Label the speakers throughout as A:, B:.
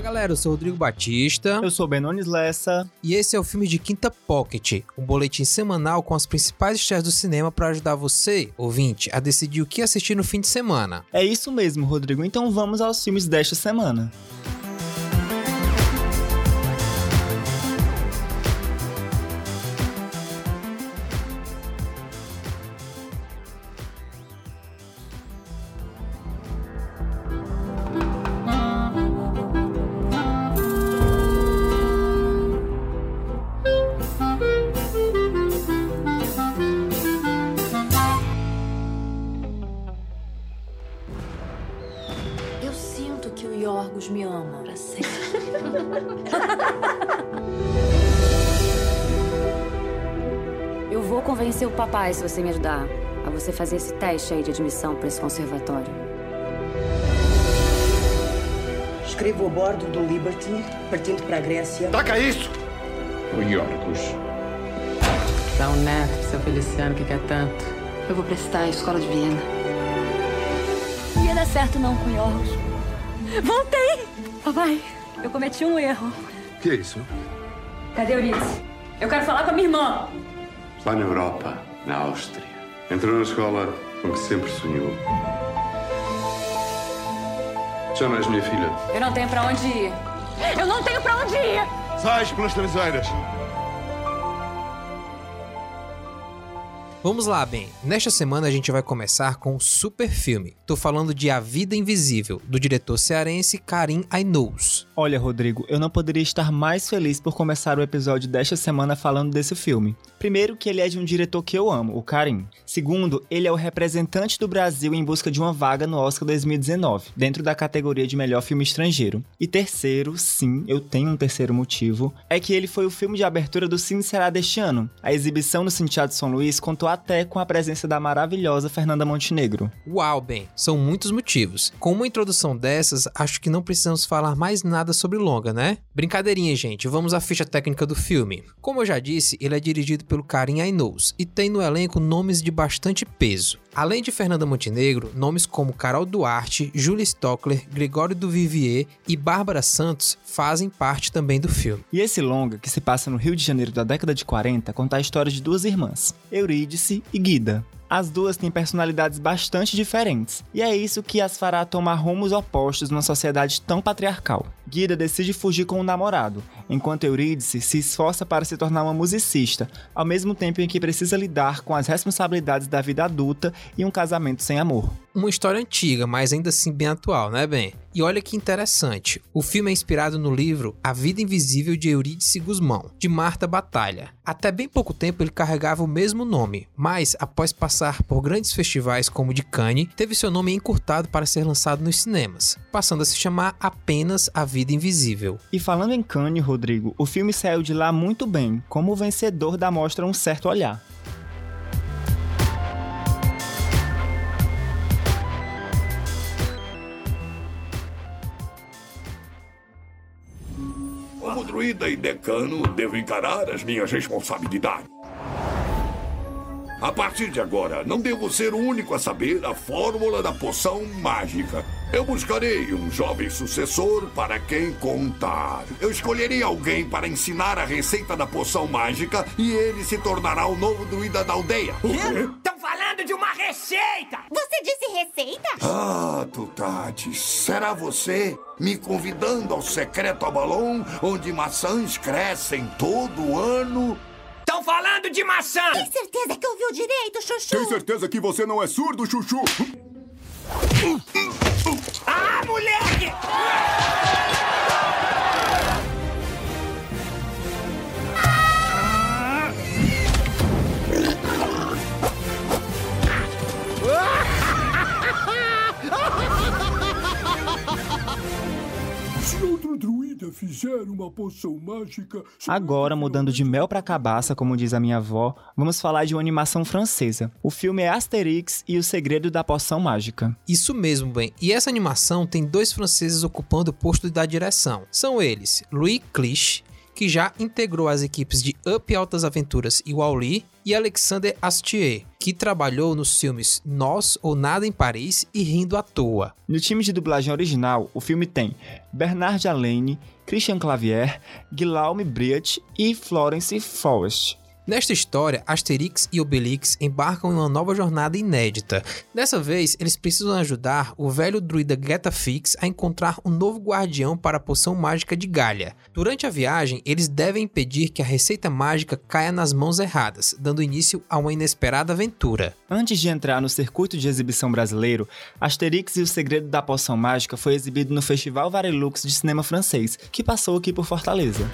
A: Fala galera, eu sou o Rodrigo Batista.
B: Eu sou Benones Lessa.
A: E esse é o filme de Quinta Pocket, um boletim semanal com as principais estreias do cinema para ajudar você, ouvinte, a decidir o que assistir no fim de semana.
B: É isso mesmo, Rodrigo. Então vamos aos filmes desta semana.
C: papai se você me ajudar a você fazer esse teste aí de admissão para esse conservatório.
D: Escrevo a bordo do Liberty, partindo para a Grécia.
E: Taca isso! O Yorgos.
F: Dá um neto pro seu Feliciano que quer tanto.
G: Eu vou prestar a escola de Viena.
H: Não ia dar certo não com Yorgos. Voltei! Papai, eu cometi um erro.
E: Que é isso?
H: Cadê Euridice? Eu quero falar com a minha irmã.
E: Lá na Europa, na Áustria. Entrou na escola com que sempre sonhou. Já não és minha filha.
H: Eu não tenho para onde ir. Eu não tenho para onde ir!
E: Sais pelas traseiras!
A: Vamos lá, bem. Nesta semana a gente vai começar com um super filme. Tô falando de A Vida Invisível, do diretor cearense Karim Ainous.
B: Olha, Rodrigo, eu não poderia estar mais feliz por começar o episódio desta semana falando desse filme. Primeiro, que ele é de um diretor que eu amo, o Karim. Segundo, ele é o representante do Brasil em busca de uma vaga no Oscar 2019, dentro da categoria de melhor filme estrangeiro. E terceiro, sim, eu tenho um terceiro motivo, é que ele foi o filme de abertura do Cine Será deste ano. A exibição no Cinteado de São Luís contou até com a presença da maravilhosa Fernanda Montenegro.
A: Uau, bem, são muitos motivos. Com uma introdução dessas, acho que não precisamos falar mais nada sobre longa, né? Brincadeirinha, gente, vamos à ficha técnica do filme. Como eu já disse, ele é dirigido pelo Karim Ainous e tem no elenco nomes de bastante peso. Além de Fernanda Montenegro, nomes como Carol Duarte, Julia Stockler, Gregório do Vivier e Bárbara Santos fazem parte também do filme.
B: E esse longa, que se passa no Rio de Janeiro da década de 40, conta a história de duas irmãs, Eurídice e Guida, as duas têm personalidades bastante diferentes, e é isso que as fará tomar rumos opostos numa sociedade tão patriarcal. Guida decide fugir com o namorado, enquanto Eurídice se esforça para se tornar uma musicista, ao mesmo tempo em que precisa lidar com as responsabilidades da vida adulta e um casamento sem amor.
A: Uma história antiga, mas ainda assim bem atual, né, Ben? E olha que interessante, o filme é inspirado no livro A Vida Invisível de Eurídice Guzmão, de Marta Batalha. Até bem pouco tempo ele carregava o mesmo nome, mas após passar por grandes festivais como o de Cannes, teve seu nome encurtado para ser lançado nos cinemas, passando a se chamar apenas A Vida Invisível.
B: E falando em Cannes, Rodrigo, o filme saiu de lá muito bem, como o vencedor da mostra Um Certo Olhar.
I: Como druida e decano, devo encarar as minhas responsabilidades. A partir de agora, não devo ser o único a saber a fórmula da poção mágica. Eu buscarei um jovem sucessor para quem contar. Eu escolherei alguém para ensinar a receita da poção mágica e ele se tornará o novo druida da aldeia.
J: Estão falando de uma receita!
K: Você disse receita?
I: Ah, Tutati, será você me convidando ao secreto Abalon, onde maçãs crescem todo ano?
J: Estão falando de maçã!
K: Tem certeza que ouviu direito, Chuchu?
E: Tem certeza que você não é surdo, Chuchu?
J: Ah, moleque!
I: Se druida fizer uma poção mágica.
B: Agora, mudando de mel para cabaça, como diz a minha avó, vamos falar de uma animação francesa. O filme é Asterix e o Segredo da Poção Mágica.
A: Isso mesmo, bem. E essa animação tem dois franceses ocupando o posto da direção. São eles Louis Clich que já integrou as equipes de Up Altas Aventuras e Wall-E, e Alexander Astier, que trabalhou nos filmes Nós ou Nada em Paris e Rindo à Toa.
B: No time de dublagem original, o filme tem Bernard Alene, Christian Clavier, Guillaume Briat e Florence Forrest.
A: Nesta história, Asterix e Obelix embarcam em uma nova jornada inédita. Dessa vez, eles precisam ajudar o velho druida Getafix a encontrar um novo guardião para a poção mágica de Galha. Durante a viagem, eles devem impedir que a receita mágica caia nas mãos erradas, dando início a uma inesperada aventura.
B: Antes de entrar no circuito de exibição brasileiro, Asterix e o Segredo da Poção Mágica foi exibido no Festival Varilux de Cinema Francês, que passou aqui por Fortaleza.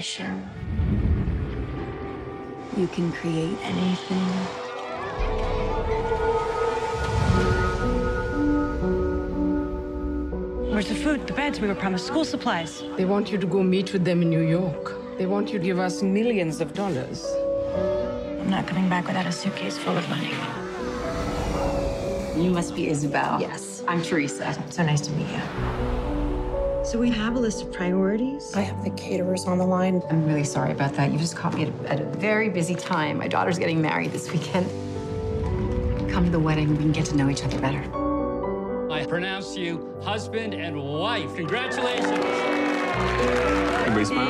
L: Imagination, you can create anything.
M: Where's the food, the beds? We were promised school supplies.
F: They want you to go meet with them in New York. They want you to give us millions of dollars.
L: I'm not coming back without a suitcase full of money.
G: You must be Isabel.
L: Yes.
G: I'm Teresa.
L: So nice to meet you.
N: So we have a list of priorities.
G: I have the caterers on the line. I'm really sorry about that. You just caught me at a, at a very busy time. My daughter's getting married this weekend. Come to the wedding. We can get to know each other better.
O: I pronounce you husband and wife. Congratulations.
E: Everybody smile.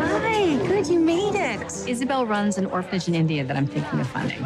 L: Hi, good, you made it.
G: Isabel runs an orphanage in India that I'm thinking of funding.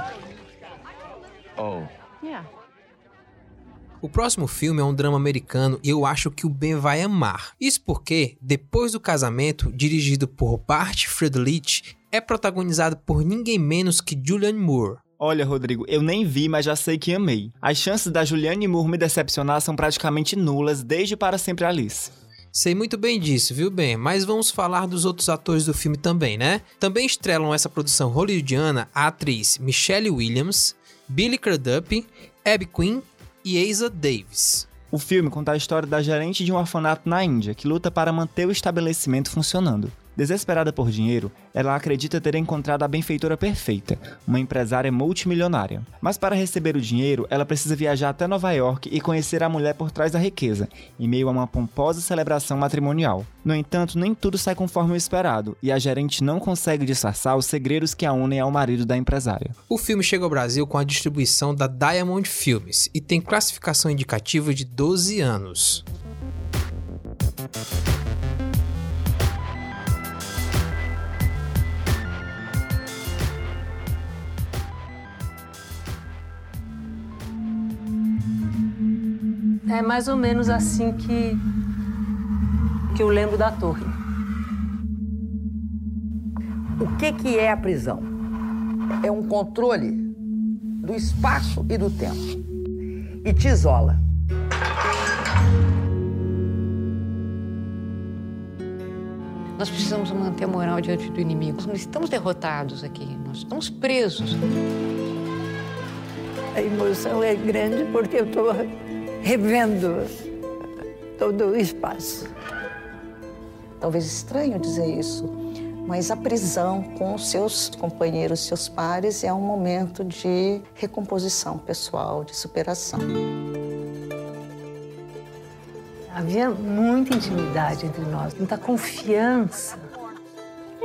A: O próximo filme é um drama americano e eu acho que o Ben vai amar. Isso porque, depois do casamento, dirigido por Bart Friedrich, é protagonizado por ninguém menos que Julianne Moore.
B: Olha, Rodrigo, eu nem vi, mas já sei que amei. As chances da Julianne Moore me decepcionar são praticamente nulas desde Para Sempre Alice.
A: Sei muito bem disso, viu, Ben? Mas vamos falar dos outros atores do filme também, né? Também estrelam essa produção hollywoodiana a atriz Michelle Williams, Billy Crudup, Abby Quinn e Asa Davis.
B: O filme conta a história da gerente de um orfanato na Índia que luta para manter o estabelecimento funcionando. Desesperada por dinheiro, ela acredita ter encontrado a benfeitora perfeita, uma empresária multimilionária. Mas para receber o dinheiro, ela precisa viajar até Nova York e conhecer a mulher por trás da riqueza, em meio a uma pomposa celebração matrimonial. No entanto, nem tudo sai conforme o esperado, e a gerente não consegue disfarçar os segredos que a unem ao marido da empresária.
A: O filme chega ao Brasil com a distribuição da Diamond Filmes e tem classificação indicativa de 12 anos.
P: É mais ou menos assim que que eu lembro da torre.
D: O que, que é a prisão? É um controle do espaço e do tempo. E te isola.
F: Nós precisamos manter a moral diante do inimigo. Nós não estamos derrotados aqui, nós estamos presos.
N: A emoção é grande porque eu estou revendo todo o espaço.
Q: Talvez estranho dizer isso, mas a prisão com seus companheiros, seus pares, é um momento de recomposição pessoal, de superação.
P: Havia muita intimidade entre nós, muita confiança.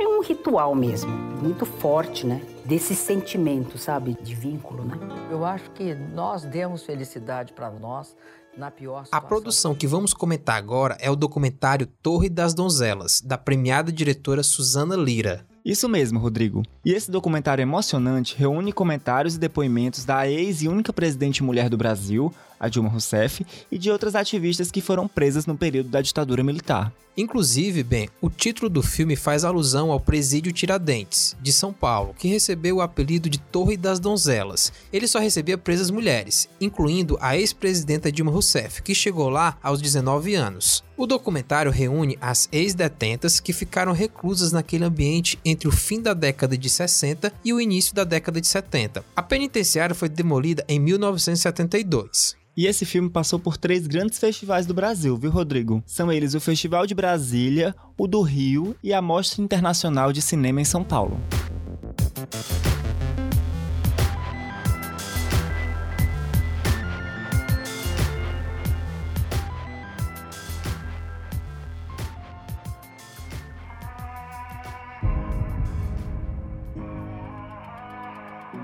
R: É um ritual mesmo, muito forte, né? Desse sentimento, sabe? De vínculo, né?
D: Eu acho que nós demos felicidade para nós na pior
A: A
D: situação.
A: produção que vamos comentar agora é o documentário Torre das Donzelas, da premiada diretora Susana Lira.
B: Isso mesmo, Rodrigo. E esse documentário emocionante reúne comentários e depoimentos da ex e única presidente mulher do Brasil, a Dilma Rousseff, e de outras ativistas que foram presas no período da ditadura militar.
A: Inclusive, bem, o título do filme faz alusão ao Presídio Tiradentes, de São Paulo, que recebeu o apelido de Torre das Donzelas. Ele só recebia presas mulheres, incluindo a ex-presidenta Dilma Rousseff, que chegou lá aos 19 anos. O documentário reúne as ex-detentas que ficaram reclusas naquele ambiente entre o fim da década de 60 e o início da década de 70. A penitenciária foi demolida em 1972.
B: E esse filme passou por três grandes festivais do Brasil, viu, Rodrigo? São eles o Festival de Brasília, o do Rio e a Mostra Internacional de Cinema em São Paulo.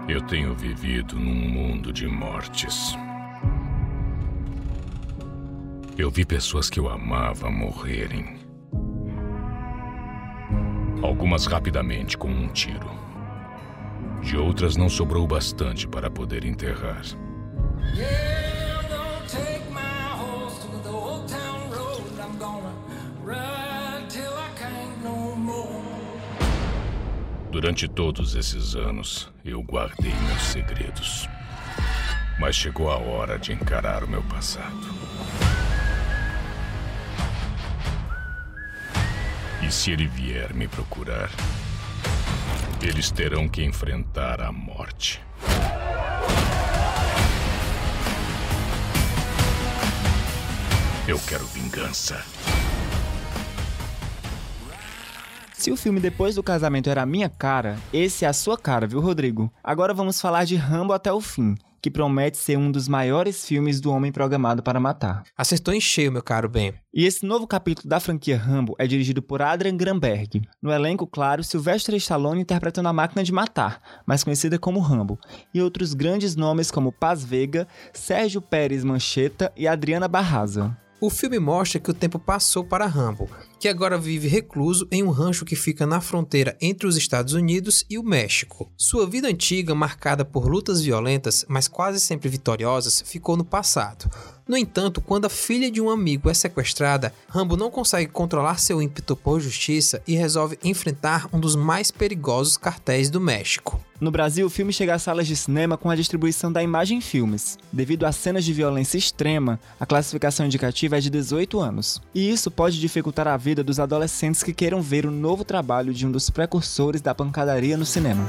S: Eu tenho vivido num mundo de mortes. Eu vi pessoas que eu amava morrerem. Algumas rapidamente com um tiro. De outras não sobrou bastante para poder enterrar. Durante todos esses anos, eu guardei meus segredos. Mas chegou a hora de encarar o meu passado. E se ele vier me procurar, eles terão que enfrentar a morte. Eu quero vingança.
B: Se o filme Depois do Casamento era a minha cara, esse é a sua cara, viu, Rodrigo? Agora vamos falar de Rambo até o fim, que promete ser um dos maiores filmes do homem programado para matar.
A: Acertou em cheio, meu caro Ben.
B: E esse novo capítulo da franquia Rambo é dirigido por Adrian Granberg. No elenco, claro, Sylvester Stallone interpretando a máquina de matar, mais conhecida como Rambo, e outros grandes nomes como Paz Vega, Sérgio Pérez Mancheta e Adriana Barraza.
A: O filme mostra que o tempo passou para Rambo, que agora vive recluso em um rancho que fica na fronteira entre os Estados Unidos e o México. Sua vida antiga, marcada por lutas violentas, mas quase sempre vitoriosas, ficou no passado. No entanto, quando a filha de um amigo é sequestrada, Rambo não consegue controlar seu ímpeto por justiça e resolve enfrentar um dos mais perigosos cartéis do México.
B: No Brasil, o filme chega às salas de cinema com a distribuição da Imagem Filmes. Devido a cenas de violência extrema, a classificação indicativa é de 18 anos. E isso pode dificultar a vida dos adolescentes que queiram ver o novo trabalho de um dos precursores da pancadaria no cinema.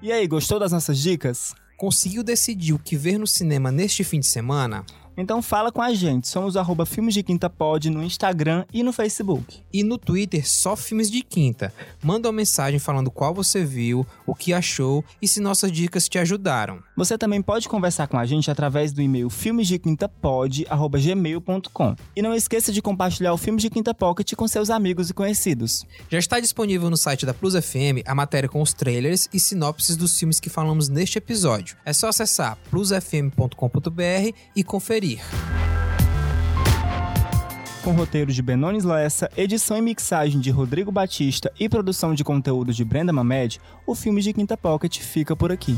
B: E aí, gostou das nossas dicas?
A: Conseguiu decidir o que ver no cinema neste fim de semana?
B: Então fala com a gente, somos arroba Filmes de Quinta Pod no Instagram e no Facebook.
A: E no Twitter, só Filmes de Quinta. Manda uma mensagem falando qual você viu, o que achou e se nossas dicas te ajudaram.
B: Você também pode conversar com a gente através do e-mail filmesdequintapod.gmail.com E não esqueça de compartilhar o Filmes de Quinta Pocket com seus amigos e conhecidos.
A: Já está disponível no site da Plus FM a matéria com os trailers e sinopses dos filmes que falamos neste episódio. É só acessar plusfm.com.br e conferir
B: Com roteiro de Benones Lessa, edição e mixagem de Rodrigo Batista e produção de conteúdo de Brenda Mamed, o filme de Quinta Pocket fica por aqui.